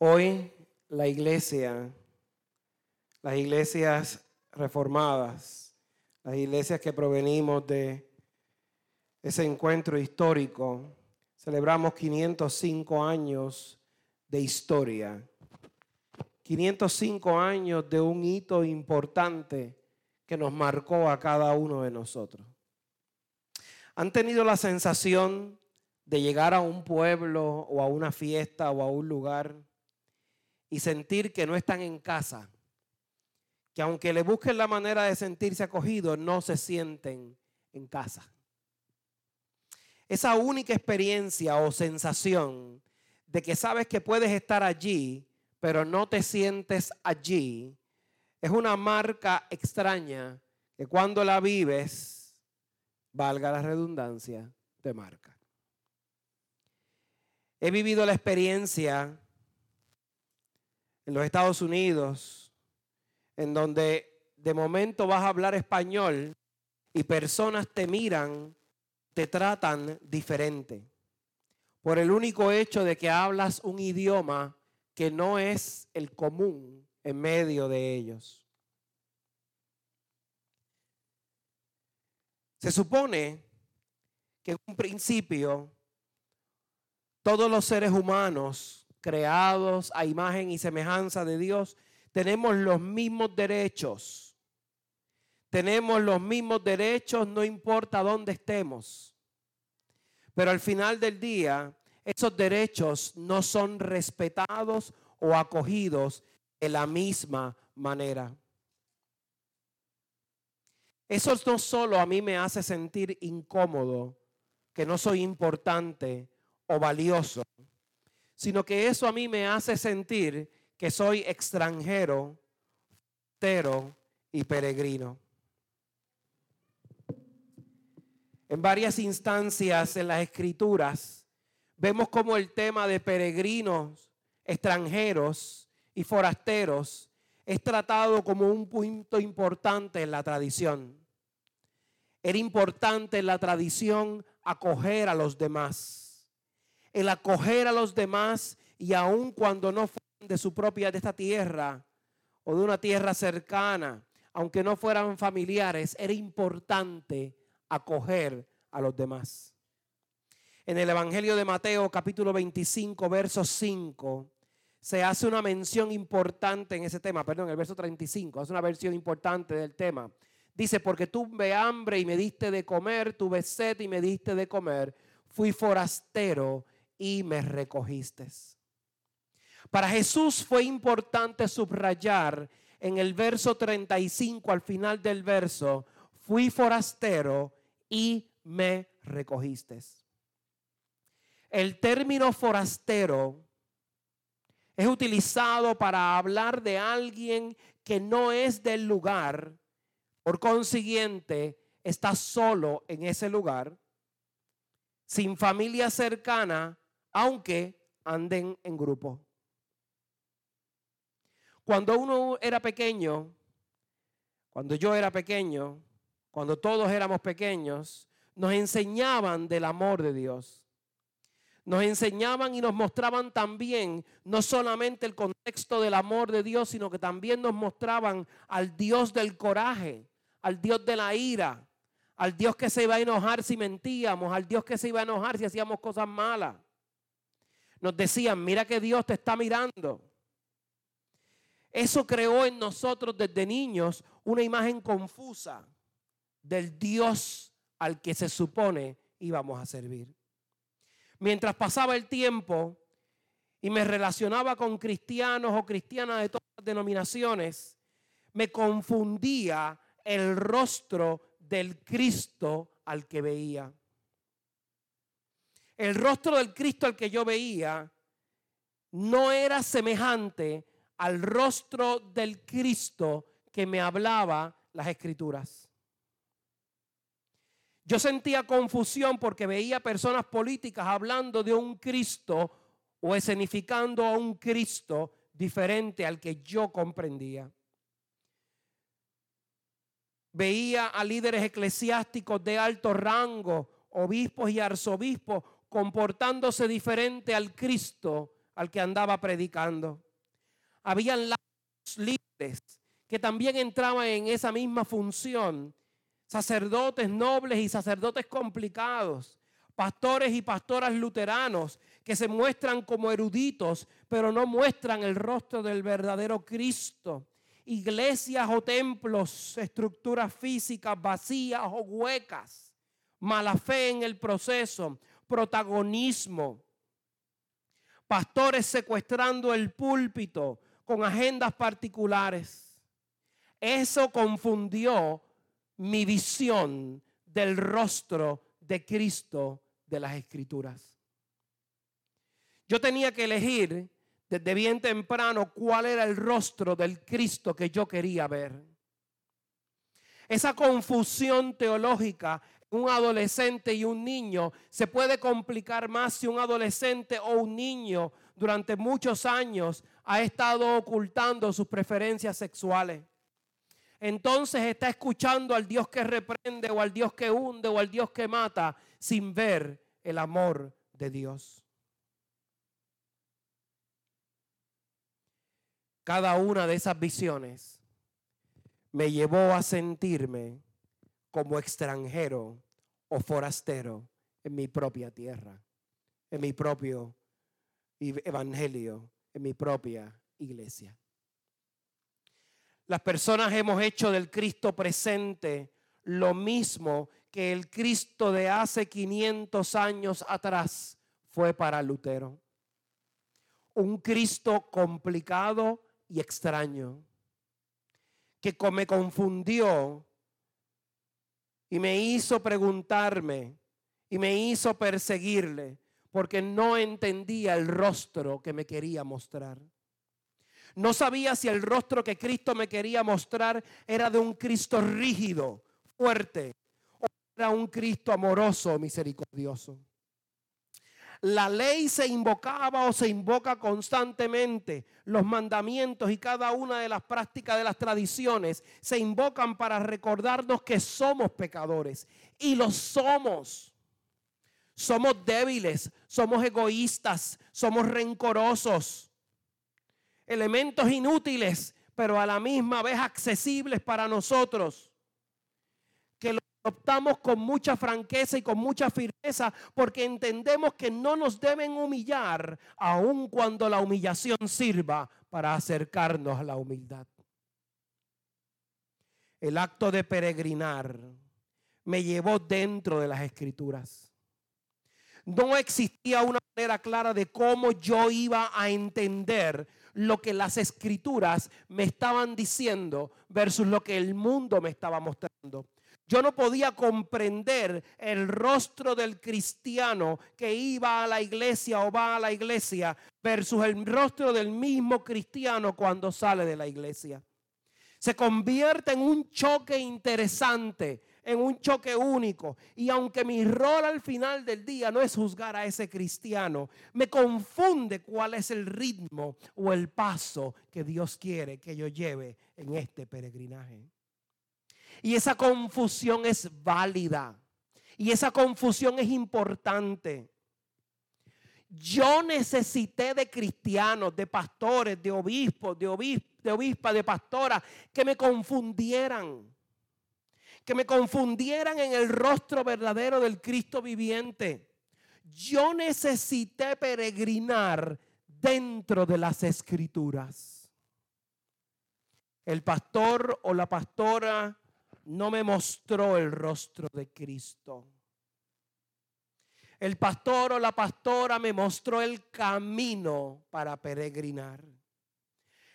Hoy la iglesia, las iglesias reformadas, las iglesias que provenimos de ese encuentro histórico, celebramos 505 años de historia, 505 años de un hito importante que nos marcó a cada uno de nosotros. ¿Han tenido la sensación de llegar a un pueblo o a una fiesta o a un lugar y sentir que no están en casa? Que aunque le busquen la manera de sentirse acogidos, no se sienten en casa. Esa única experiencia o sensación de que sabes que puedes estar allí, pero no te sientes allí, es una marca extraña que cuando la vives, valga la redundancia, te marca. He vivido la experiencia en los Estados Unidos, en donde de momento vas a hablar español y personas te miran, te tratan diferente, por el único hecho de que hablas un idioma que no es el común en medio de ellos. Se supone que en un principio todos los seres humanos creados a imagen y semejanza de Dios tenemos los mismos derechos. Tenemos los mismos derechos no importa dónde estemos. Pero al final del día, esos derechos no son respetados o acogidos de la misma manera. Eso no solo a mí me hace sentir incómodo, que no soy importante o valioso, sino que eso a mí me hace sentir que soy extranjero, tero y peregrino. En varias instancias en las escrituras vemos como el tema de peregrinos, extranjeros, y forasteros es tratado como un punto importante en la tradición. Era importante en la tradición acoger a los demás. El acoger a los demás y aun cuando no fueran de su propia, de esta tierra o de una tierra cercana, aunque no fueran familiares, era importante acoger a los demás. En el Evangelio de Mateo capítulo 25, verso 5, se hace una mención importante en ese tema, perdón, el verso 35, hace una versión importante del tema. Dice, porque tuve hambre y me diste de comer, tuve sed y me diste de comer, fui forastero y me recogiste. Para Jesús fue importante subrayar en el verso 35, al final del verso, fui forastero y me recogiste. El término forastero es utilizado para hablar de alguien que no es del lugar, por consiguiente está solo en ese lugar, sin familia cercana, aunque anden en grupo. Cuando uno era pequeño, cuando yo era pequeño, cuando todos éramos pequeños, nos enseñaban del amor de Dios nos enseñaban y nos mostraban también no solamente el contexto del amor de Dios, sino que también nos mostraban al Dios del coraje, al Dios de la ira, al Dios que se iba a enojar si mentíamos, al Dios que se iba a enojar si hacíamos cosas malas. Nos decían, mira que Dios te está mirando. Eso creó en nosotros desde niños una imagen confusa del Dios al que se supone íbamos a servir mientras pasaba el tiempo y me relacionaba con cristianos o cristianas de todas las denominaciones, me confundía el rostro del Cristo al que veía. El rostro del Cristo al que yo veía no era semejante al rostro del Cristo que me hablaba las escrituras. Yo sentía confusión porque veía personas políticas hablando de un Cristo o escenificando a un Cristo diferente al que yo comprendía. Veía a líderes eclesiásticos de alto rango, obispos y arzobispos, comportándose diferente al Cristo al que andaba predicando. Habían líderes que también entraban en esa misma función, sacerdotes nobles y sacerdotes complicados, pastores y pastoras luteranos que se muestran como eruditos, pero no muestran el rostro del verdadero Cristo. Iglesias o templos, estructuras físicas vacías o huecas, mala fe en el proceso, protagonismo, pastores secuestrando el púlpito con agendas particulares. Eso confundió mi visión del rostro de Cristo de las Escrituras. Yo tenía que elegir desde bien temprano cuál era el rostro del Cristo que yo quería ver. Esa confusión teológica, un adolescente y un niño, se puede complicar más si un adolescente o un niño durante muchos años ha estado ocultando sus preferencias sexuales. Entonces está escuchando al Dios que reprende o al Dios que hunde o al Dios que mata sin ver el amor de Dios. Cada una de esas visiones me llevó a sentirme como extranjero o forastero en mi propia tierra, en mi propio evangelio, en mi propia iglesia. Las personas hemos hecho del Cristo presente lo mismo que el Cristo de hace 500 años atrás fue para Lutero. Un Cristo complicado y extraño, que me confundió y me hizo preguntarme y me hizo perseguirle porque no entendía el rostro que me quería mostrar. No sabía si el rostro que Cristo me quería mostrar era de un Cristo rígido, fuerte, o era un Cristo amoroso, misericordioso. La ley se invocaba o se invoca constantemente. Los mandamientos y cada una de las prácticas de las tradiciones se invocan para recordarnos que somos pecadores. Y lo somos. Somos débiles, somos egoístas, somos rencorosos. Elementos inútiles, pero a la misma vez accesibles para nosotros optamos con mucha franqueza y con mucha firmeza porque entendemos que no nos deben humillar aun cuando la humillación sirva para acercarnos a la humildad. El acto de peregrinar me llevó dentro de las escrituras. No existía una manera clara de cómo yo iba a entender lo que las escrituras me estaban diciendo versus lo que el mundo me estaba mostrando. Yo no podía comprender el rostro del cristiano que iba a la iglesia o va a la iglesia versus el rostro del mismo cristiano cuando sale de la iglesia. Se convierte en un choque interesante, en un choque único. Y aunque mi rol al final del día no es juzgar a ese cristiano, me confunde cuál es el ritmo o el paso que Dios quiere que yo lleve en este peregrinaje. Y esa confusión es válida. Y esa confusión es importante. Yo necesité de cristianos, de pastores, de obispos, de, de obispas, de pastoras, que me confundieran. Que me confundieran en el rostro verdadero del Cristo viviente. Yo necesité peregrinar dentro de las escrituras. El pastor o la pastora no me mostró el rostro de Cristo. El pastor o la pastora me mostró el camino para peregrinar.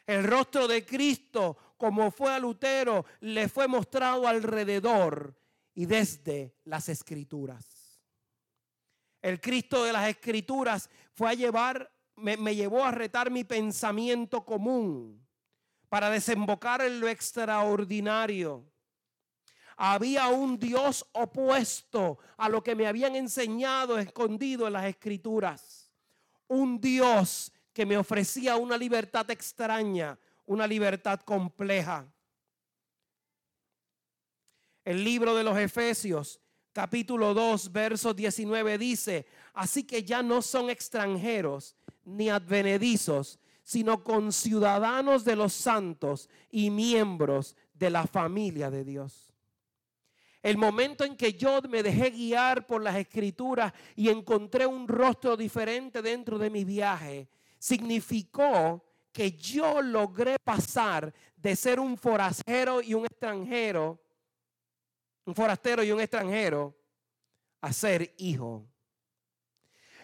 El rostro de Cristo, como fue a Lutero, le fue mostrado alrededor y desde las escrituras. El Cristo de las escrituras fue a llevar, me, me llevó a retar mi pensamiento común para desembocar en lo extraordinario había un Dios opuesto a lo que me habían enseñado escondido en las escrituras. Un Dios que me ofrecía una libertad extraña, una libertad compleja. El libro de los Efesios, capítulo 2, verso 19 dice, así que ya no son extranjeros ni advenedizos, sino con ciudadanos de los santos y miembros de la familia de Dios. El momento en que yo me dejé guiar por las escrituras y encontré un rostro diferente dentro de mi viaje, significó que yo logré pasar de ser un forastero y un extranjero, un forastero y un extranjero, a ser hijo.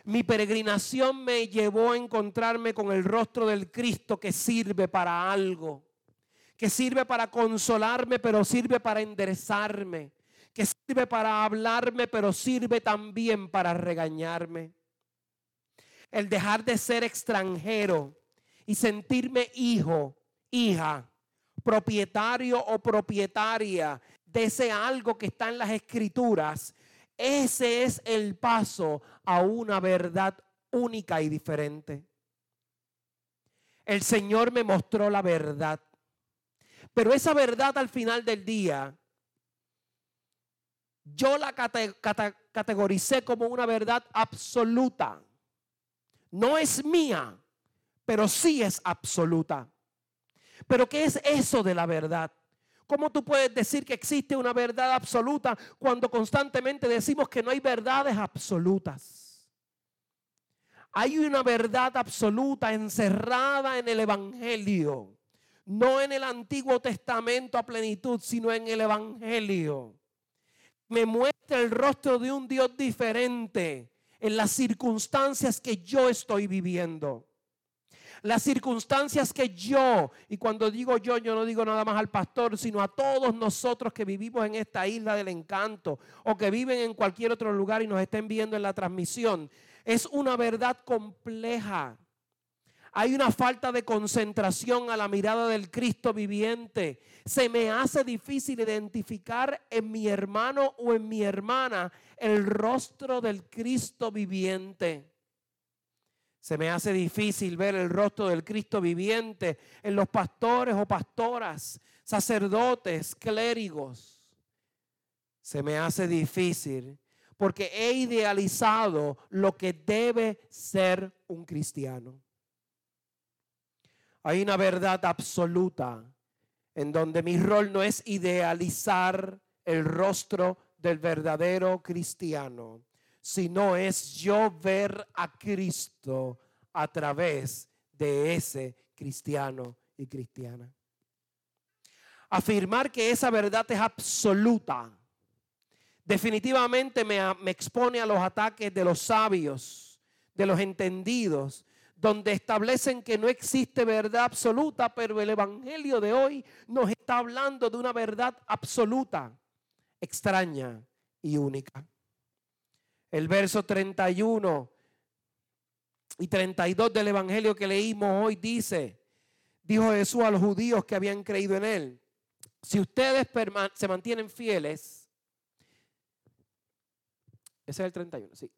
Mi peregrinación me llevó a encontrarme con el rostro del Cristo que sirve para algo, que sirve para consolarme, pero sirve para enderezarme, que sirve para hablarme, pero sirve también para regañarme. El dejar de ser extranjero y sentirme hijo, hija, propietario o propietaria de ese algo que está en las escrituras, ese es el paso a una verdad única y diferente. El Señor me mostró la verdad. Pero esa verdad al final del día yo la categoricé como una verdad absoluta. No es mía, pero sí es absoluta. Pero ¿qué es eso de la verdad? ¿Cómo tú puedes decir que existe una verdad absoluta cuando constantemente decimos que no hay verdades absolutas? Hay una verdad absoluta encerrada en el Evangelio, no en el Antiguo Testamento a plenitud, sino en el Evangelio me muestra el rostro de un Dios diferente en las circunstancias que yo estoy viviendo. Las circunstancias que yo, y cuando digo yo, yo no digo nada más al pastor, sino a todos nosotros que vivimos en esta isla del encanto o que viven en cualquier otro lugar y nos estén viendo en la transmisión, es una verdad compleja hay una falta de concentración a la mirada del Cristo viviente. Se me hace difícil identificar en mi hermano o en mi hermana el rostro del Cristo viviente. Se me hace difícil ver el rostro del Cristo viviente en los pastores o pastoras, sacerdotes, clérigos. Se me hace difícil porque he idealizado lo que debe ser un cristiano. Hay una verdad absoluta en donde mi rol no es idealizar el rostro del verdadero cristiano, sino es yo ver a Cristo a través de ese cristiano y cristiana. Afirmar que esa verdad es absoluta definitivamente me, me expone a los ataques de los sabios, de los entendidos, donde establecen que no existe verdad absoluta, pero el Evangelio de hoy nos está hablando de una verdad absoluta, extraña y única. El verso 31 y 32 del Evangelio que leímos hoy dice, dijo Jesús a los judíos que habían creído en él, si ustedes se mantienen fieles, ese es el 31, sí.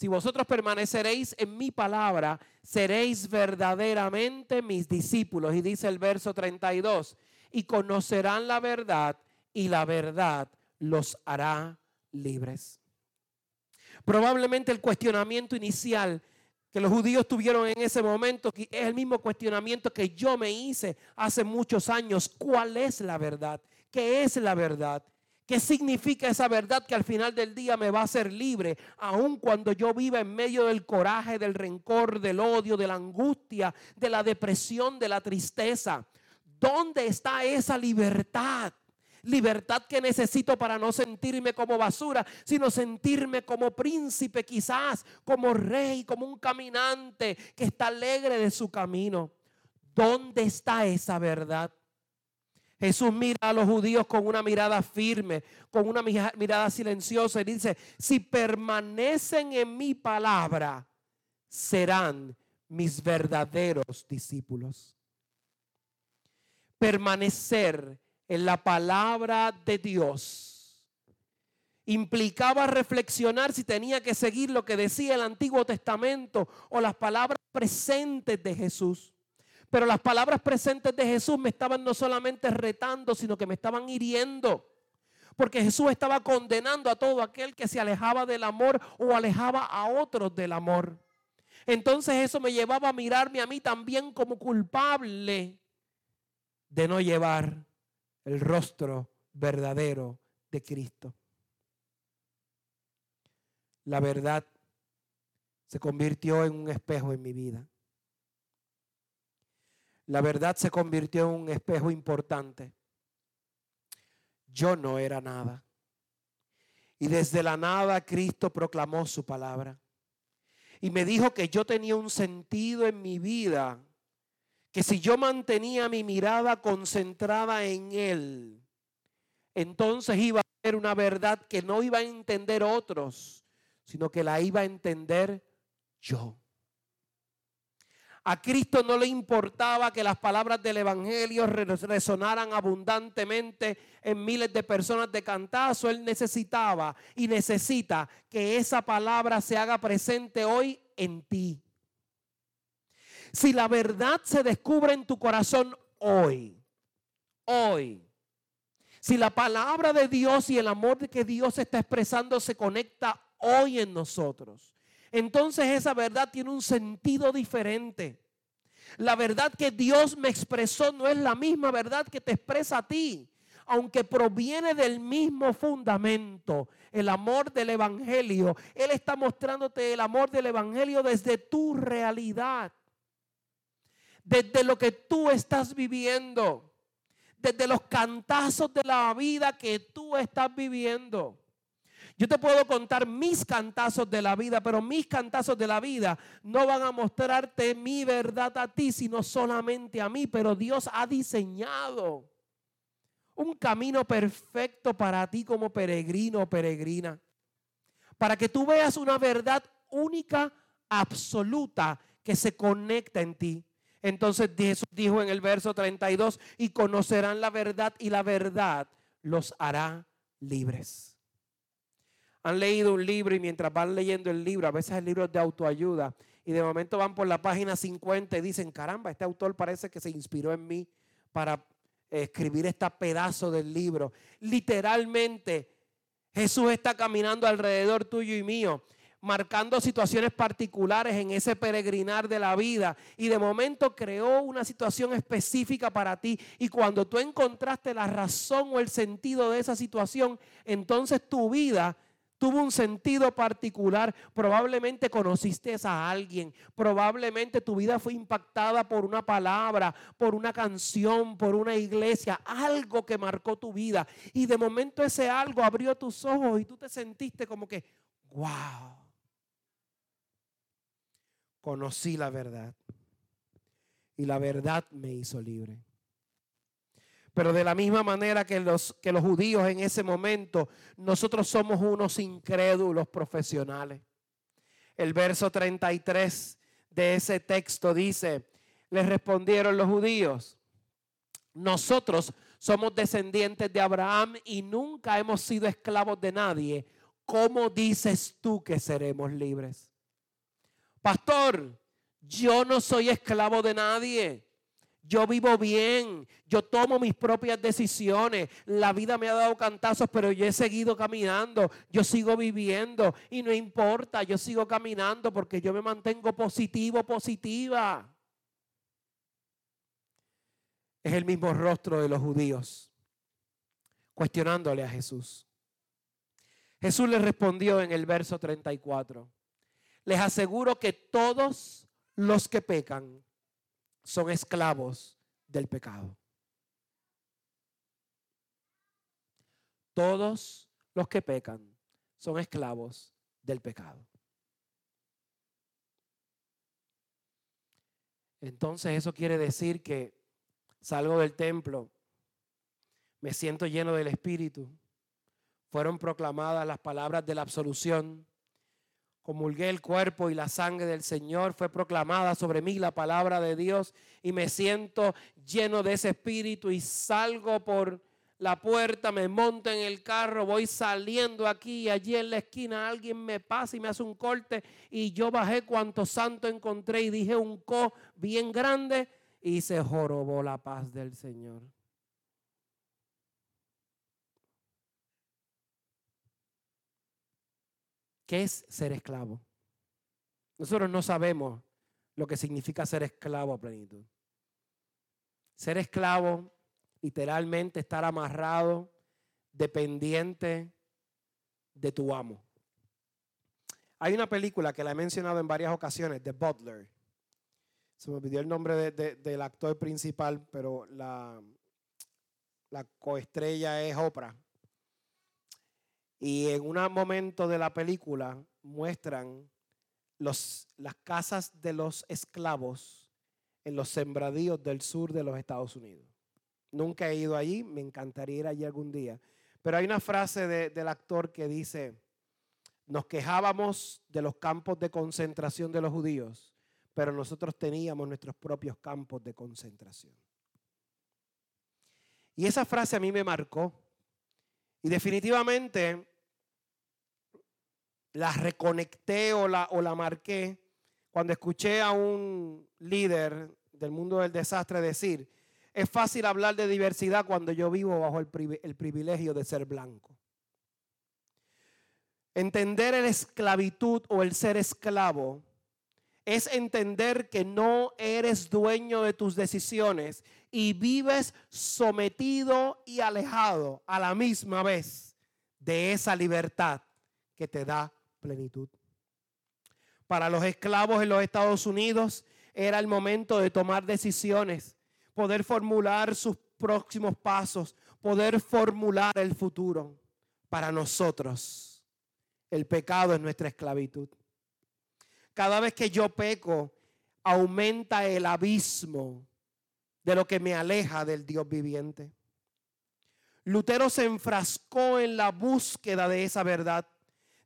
Si vosotros permaneceréis en mi palabra, seréis verdaderamente mis discípulos. Y dice el verso 32, y conocerán la verdad y la verdad los hará libres. Probablemente el cuestionamiento inicial que los judíos tuvieron en ese momento es el mismo cuestionamiento que yo me hice hace muchos años. ¿Cuál es la verdad? ¿Qué es la verdad? ¿Qué significa esa verdad que al final del día me va a hacer libre, aun cuando yo viva en medio del coraje, del rencor, del odio, de la angustia, de la depresión, de la tristeza? ¿Dónde está esa libertad? Libertad que necesito para no sentirme como basura, sino sentirme como príncipe quizás, como rey, como un caminante que está alegre de su camino. ¿Dónde está esa verdad? Jesús mira a los judíos con una mirada firme, con una mirada silenciosa y dice, si permanecen en mi palabra, serán mis verdaderos discípulos. Permanecer en la palabra de Dios implicaba reflexionar si tenía que seguir lo que decía el Antiguo Testamento o las palabras presentes de Jesús. Pero las palabras presentes de Jesús me estaban no solamente retando, sino que me estaban hiriendo. Porque Jesús estaba condenando a todo aquel que se alejaba del amor o alejaba a otros del amor. entonces eso me llevaba a mirarme a mí también como culpable de no llevar el rostro verdadero de Cristo. La verdad se convirtió en un espejo en mi vida. La verdad se convirtió en un espejo importante. Yo no era nada. Y desde la nada Cristo proclamó su palabra. Y me dijo que yo tenía un sentido en mi vida, que si yo mantenía mi mirada concentrada en Él, entonces iba a ser una verdad que no iba a entender otros, sino que la iba a entender yo. A Cristo no le importaba que las palabras del Evangelio resonaran abundantemente en miles de personas de cantazo. Él necesitaba y necesita que esa palabra se haga presente hoy en ti. Si la verdad se descubre en tu corazón hoy, hoy, si la palabra de Dios y el amor que Dios está expresando se conecta hoy en nosotros, entonces esa verdad tiene un sentido diferente. La verdad que Dios me expresó no es la misma verdad que te expresa a ti, aunque proviene del mismo fundamento, el amor del Evangelio. Él está mostrándote el amor del Evangelio desde tu realidad, desde lo que tú estás viviendo, desde los cantazos de la vida que tú estás viviendo. Yo te puedo contar mis cantazos de la vida, pero mis cantazos de la vida no van a mostrarte mi verdad a ti, sino solamente a mí. Pero Dios ha diseñado un camino perfecto para ti como peregrino o peregrina. Para que tú veas una verdad única, absoluta, que se conecta en ti. Entonces Jesús dijo en el verso 32, y conocerán la verdad y la verdad los hará libres han leído un libro y mientras van leyendo el libro, a veces el libro es de autoayuda, y de momento van por la página 50 y dicen, caramba, este autor parece que se inspiró en mí para escribir este pedazo del libro. Literalmente, Jesús está caminando alrededor tuyo y mío, marcando situaciones particulares en ese peregrinar de la vida. Y de momento creó una situación específica para ti. Y cuando tú encontraste la razón o el sentido de esa situación, entonces tu vida tuvo un sentido particular. Probablemente conociste a alguien. Probablemente tu vida fue impactada por una palabra, por una canción, por una iglesia, algo que marcó tu vida. Y de momento ese algo abrió tus ojos y tú te sentiste como que, wow. Conocí la verdad. Y la verdad me hizo libre. Pero de la misma manera que los, que los judíos en ese momento, nosotros somos unos incrédulos profesionales. El verso 33 de ese texto dice, les respondieron los judíos, nosotros somos descendientes de Abraham y nunca hemos sido esclavos de nadie. ¿Cómo dices tú que seremos libres? Pastor, yo no soy esclavo de nadie. Yo vivo bien, yo tomo mis propias decisiones. La vida me ha dado cantazos, pero yo he seguido caminando, yo sigo viviendo y no importa, yo sigo caminando porque yo me mantengo positivo, positiva. Es el mismo rostro de los judíos, cuestionándole a Jesús. Jesús le respondió en el verso 34, les aseguro que todos los que pecan, son esclavos del pecado. Todos los que pecan son esclavos del pecado. Entonces eso quiere decir que salgo del templo, me siento lleno del Espíritu, fueron proclamadas las palabras de la absolución, comulgué el cuerpo y la sangre del Señor, fue proclamada sobre mí la palabra de Dios y me siento lleno de ese espíritu y salgo por la puerta, me monto en el carro, voy saliendo aquí y allí en la esquina alguien me pasa y me hace un corte y yo bajé cuanto santo encontré y dije un co bien grande y se jorobó la paz del Señor. ¿Qué es ser esclavo? Nosotros no sabemos lo que significa ser esclavo a plenitud. Ser esclavo, literalmente estar amarrado, dependiente de tu amo. Hay una película que la he mencionado en varias ocasiones, The Butler. Se me olvidó el nombre del actor principal, pero la, la coestrella es Oprah. Y en un momento de la película muestran las casas de los esclavos en los sembradíos del sur de los Estados Unidos. Nunca he ido allí, me encantaría ir allí algún día. Pero hay una frase del actor que dice, nos quejábamos de los campos de concentración de los judíos, pero nosotros teníamos nuestros propios campos de concentración. Y esa frase a mí me marcó. Y definitivamente la reconecté o la, o la marqué cuando escuché a un líder del mundo del desastre decir, es fácil hablar de diversidad cuando yo vivo bajo el, el privilegio de ser blanco. Entender la esclavitud o el ser esclavo es entender que no eres dueño de tus decisiones y vives sometido y alejado a la misma vez de esa libertad que te da plenitud. Para los esclavos en los Estados Unidos era el momento de tomar decisiones, poder formular sus próximos pasos, poder formular el futuro. Para nosotros, el pecado es nuestra esclavitud. Cada vez que yo peco, aumenta el abismo de lo que me aleja del Dios viviente. Lutero se enfrascó en la búsqueda de esa verdad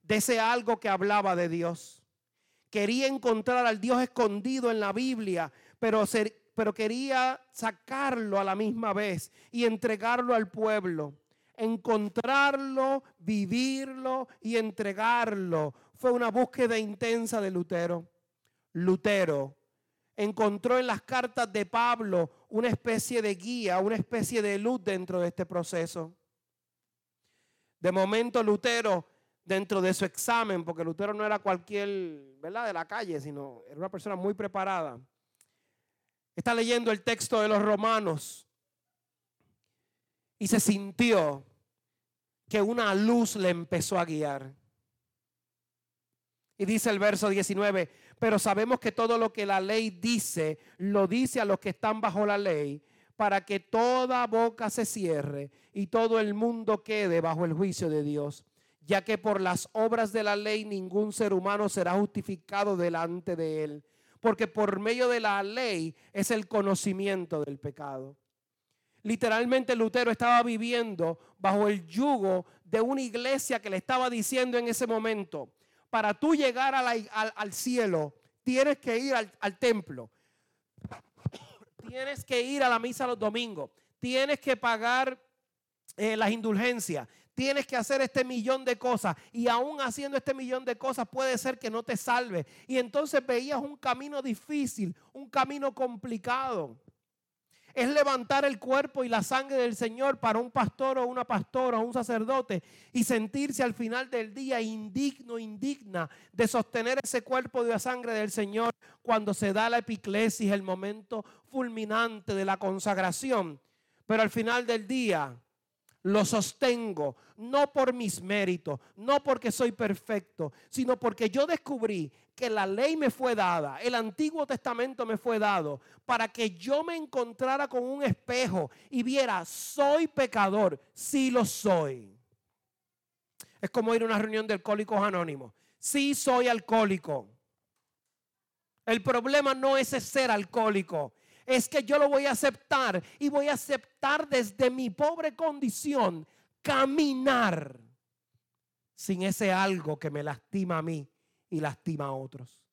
de ese algo que hablaba de Dios. Quería encontrar al Dios escondido en la Biblia, pero, pero quería sacarlo a la misma vez y entregarlo al pueblo. Encontrarlo, vivirlo y entregarlo. Fue una búsqueda intensa de Lutero. Lutero encontró en las cartas de Pablo una especie de guía, una especie de luz dentro de este proceso. De momento Lutero dentro de su examen, porque Lutero no era cualquier, ¿verdad?, de la calle, sino era una persona muy preparada. Está leyendo el texto de los romanos y se sintió que una luz le empezó a guiar. Y dice el verso 19, pero sabemos que todo lo que la ley dice, lo dice a los que están bajo la ley, para que toda boca se cierre y todo el mundo quede bajo el juicio de Dios ya que por las obras de la ley ningún ser humano será justificado delante de él, porque por medio de la ley es el conocimiento del pecado. Literalmente Lutero estaba viviendo bajo el yugo de una iglesia que le estaba diciendo en ese momento, para tú llegar al, cielo, tienes que ir al, templo, tienes que ir a la misa los domingos, tienes que pagar eh, las indulgencias, tienes que hacer este millón de cosas y aún haciendo este millón de cosas puede ser que no te salve. Y entonces veías un camino difícil, un camino complicado. Es levantar el cuerpo y la sangre del Señor para un pastor o una pastora o un sacerdote y sentirse al final del día indigno, indigna de sostener ese cuerpo de la sangre del Señor cuando se da la epiclesis, el momento fulminante de la consagración. Pero al final del día lo sostengo, no por mis méritos, no porque soy perfecto, sino porque yo descubrí que la ley me fue dada, el Antiguo Testamento me fue dado, para que yo me encontrara con un espejo y viera, soy pecador, sí lo soy. Es como ir a una reunión de alcohólicos anónimos. Sí soy alcohólico. El problema no es ser alcohólico es que yo lo voy a aceptar y voy a aceptar desde mi pobre condición caminar sin ese algo que me lastima a mí y lastima a otros.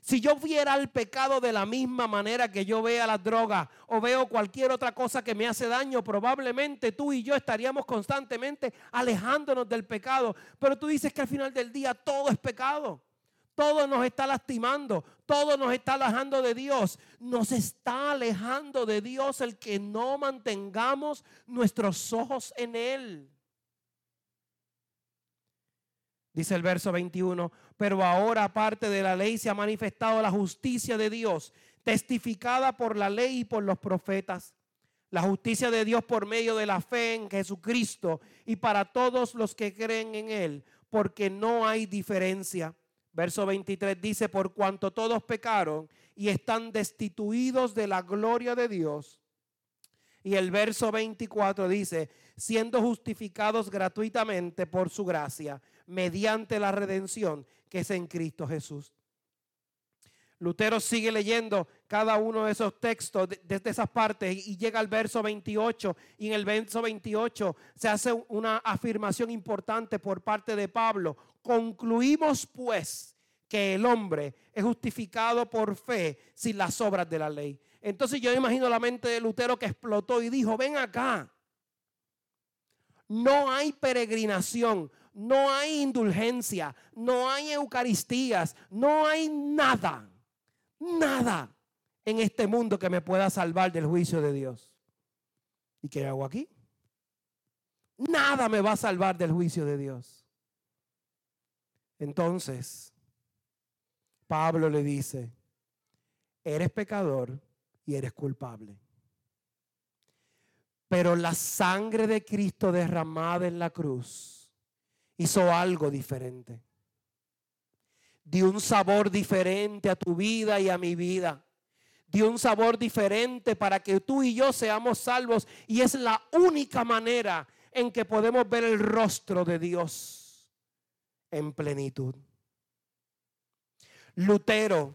Si yo viera el pecado de la misma manera que yo vea la droga o veo cualquier otra cosa que me hace daño, probablemente tú y yo estaríamos constantemente alejándonos del pecado. Pero tú dices que al final del día todo es pecado. Todo nos está lastimando, todo nos está alejando de Dios. Nos está alejando de Dios el que no mantengamos nuestros ojos en Él. Dice el verso 21, pero ahora aparte de la ley se ha manifestado la justicia de Dios, testificada por la ley y por los profetas. La justicia de Dios por medio de la fe en Jesucristo y para todos los que creen en Él, porque no hay diferencia. Verso 23 dice, por cuanto todos pecaron y están destituidos de la gloria de Dios. Y el verso 24 dice, siendo justificados gratuitamente por su gracia, mediante la redención que es en Cristo Jesús. Lutero sigue leyendo cada uno de esos textos desde esas partes y llega al verso 28 y en el verso 28 se hace una afirmación importante por parte de Pablo. Concluimos pues que el hombre es justificado por fe sin las obras de la ley. Entonces yo imagino la mente de Lutero que explotó y dijo, ven acá, no hay peregrinación, no hay indulgencia, no hay eucaristías, no hay nada, nada en este mundo que me pueda salvar del juicio de Dios. ¿Y qué hago aquí? Nada me va a salvar del juicio de Dios. Entonces, Pablo le dice, eres pecador y eres culpable. Pero la sangre de Cristo derramada en la cruz hizo algo diferente. Dio un sabor diferente a tu vida y a mi vida. Dio un sabor diferente para que tú y yo seamos salvos. Y es la única manera en que podemos ver el rostro de Dios en plenitud. Lutero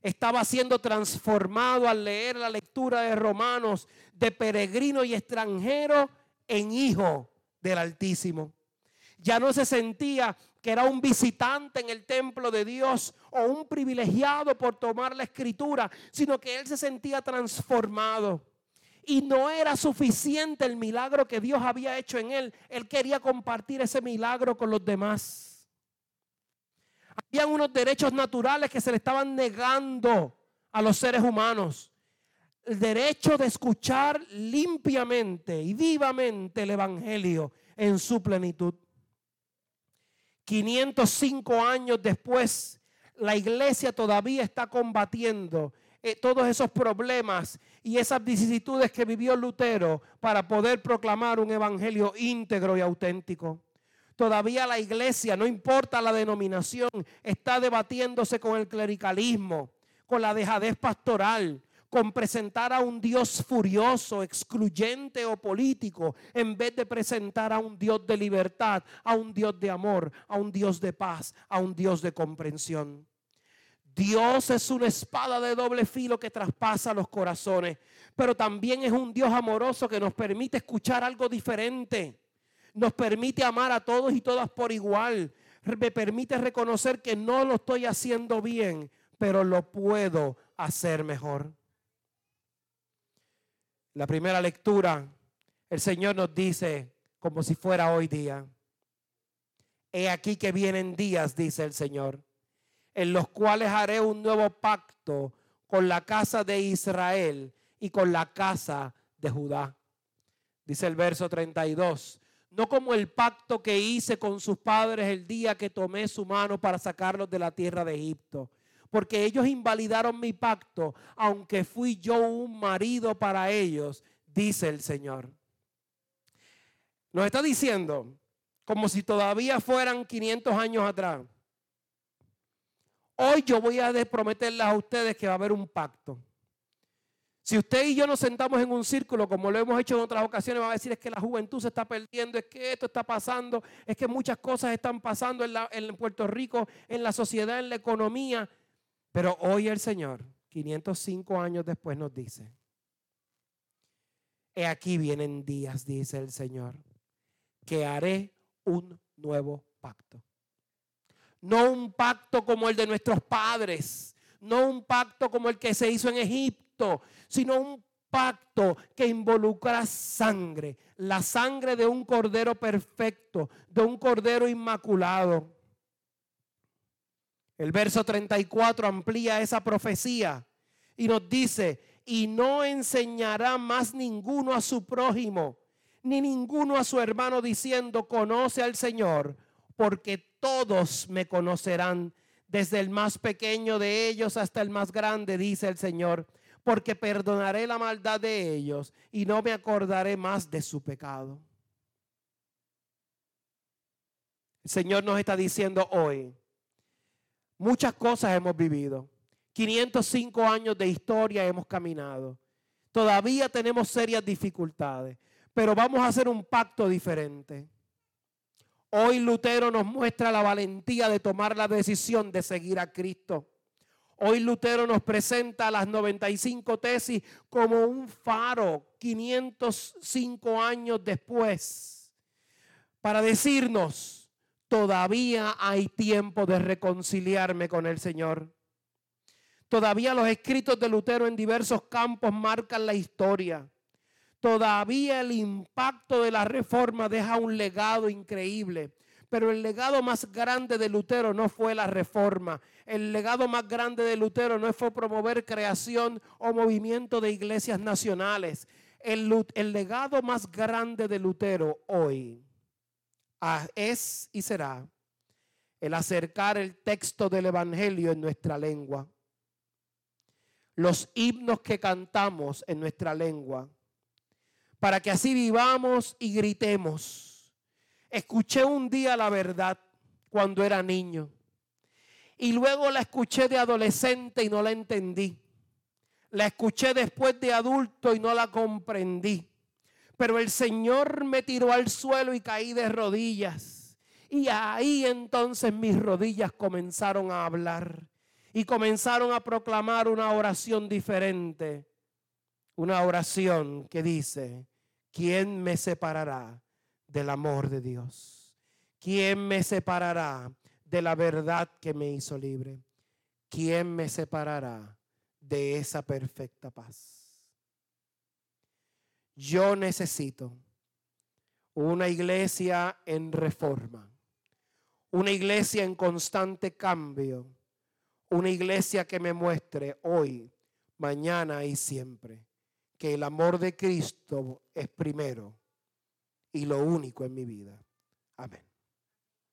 estaba siendo transformado al leer la lectura de Romanos de peregrino y extranjero en hijo del Altísimo. Ya no se sentía que era un visitante en el templo de Dios o un privilegiado por tomar la escritura, sino que él se sentía transformado. Y no era suficiente el milagro que Dios había hecho en él. Él quería compartir ese milagro con los demás. Habían unos derechos naturales que se le estaban negando a los seres humanos. El derecho de escuchar limpiamente y vivamente el Evangelio en su plenitud. 505 años después, la iglesia todavía está combatiendo eh, todos esos problemas y esas vicisitudes que vivió Lutero para poder proclamar un evangelio íntegro y auténtico. Todavía la iglesia, no importa la denominación, está debatiéndose con el clericalismo, con la dejadez pastoral, con presentar a un Dios furioso, excluyente o político, en vez de presentar a un Dios de libertad, a un Dios de amor, a un Dios de paz, a un Dios de comprensión. Dios es una espada de doble filo que traspasa los corazones, pero también es un Dios amoroso que nos permite escuchar algo diferente nos permite amar a todos y todas por igual. Me permite reconocer que no lo estoy haciendo bien, pero lo puedo hacer mejor. La primera lectura, el Señor nos dice, como si fuera hoy día, he aquí que vienen días, dice el Señor, en los cuales haré un nuevo pacto con la casa de Israel y con la casa de Judá. Dice el verso 32, no como el pacto que hice con sus padres el día que tomé su mano para sacarlos de la tierra de Egipto. Porque ellos invalidaron mi pacto, aunque fui yo un marido para ellos, dice el Señor. Nos está diciendo, como si todavía fueran 500 años atrás. Hoy yo voy a prometerles a ustedes que va a haber un pacto. Si usted y yo nos sentamos en un círculo, como lo hemos hecho en otras ocasiones, va a decir es que la juventud se está perdiendo, es que esto está pasando, es que muchas cosas están pasando en, en Puerto Rico, en la sociedad, en la economía. Pero hoy el Señor, 505 años después, nos dice, he aquí vienen días, dice el Señor, que haré un nuevo pacto. No un pacto como el de nuestros padres, no un pacto como el que se hizo en Egipto, sino un pacto que involucra sangre, la sangre de un cordero perfecto, de un cordero inmaculado. El verso 34 amplía esa profecía y nos dice, y no enseñará más ninguno a su prójimo, ni ninguno a su hermano diciendo, conoce al Señor, porque todos me conocerán, desde el más pequeño de ellos hasta el más grande, dice el Señor, porque perdonaré la maldad de ellos y no me acordaré más de su pecado. El Señor nos está diciendo hoy, muchas cosas hemos vivido, 505 años de historia hemos caminado, todavía tenemos serias dificultades, pero vamos a hacer un pacto diferente. Hoy Lutero nos muestra la valentía de tomar la decisión de seguir a Cristo. Hoy Lutero nos presenta las 95 tesis como un faro 505 años después para decirnos, todavía hay tiempo de reconciliarme con el Señor. Todavía los escritos de Lutero en diversos campos marcan la historia. Todavía el impacto de la reforma deja un legado increíble. Pero el legado más grande de Lutero no fue la reforma. El legado más grande de Lutero no fue promover creación o movimiento de iglesias nacionales. El, legado más grande de Lutero hoy ah, es y será el acercar el texto del Evangelio en nuestra lengua. Los himnos que cantamos en nuestra lengua para que así vivamos y gritemos. Escuché un día la verdad cuando era niño y luego la escuché de adolescente y no la entendí. La escuché después de adulto y no la comprendí. Pero el Señor me tiró al suelo y caí de rodillas. Y ahí entonces mis rodillas comenzaron a hablar y comenzaron a proclamar una oración diferente. Una oración que dice, ¿quién me separará del amor de Dios? ¿Quién me separará de la verdad que me hizo libre? ¿Quién me separará de esa perfecta paz? Yo necesito una iglesia en reforma, una iglesia en constante cambio, una iglesia que me muestre hoy, mañana y siempre que el amor de Cristo es primero y lo único en mi vida. Amén.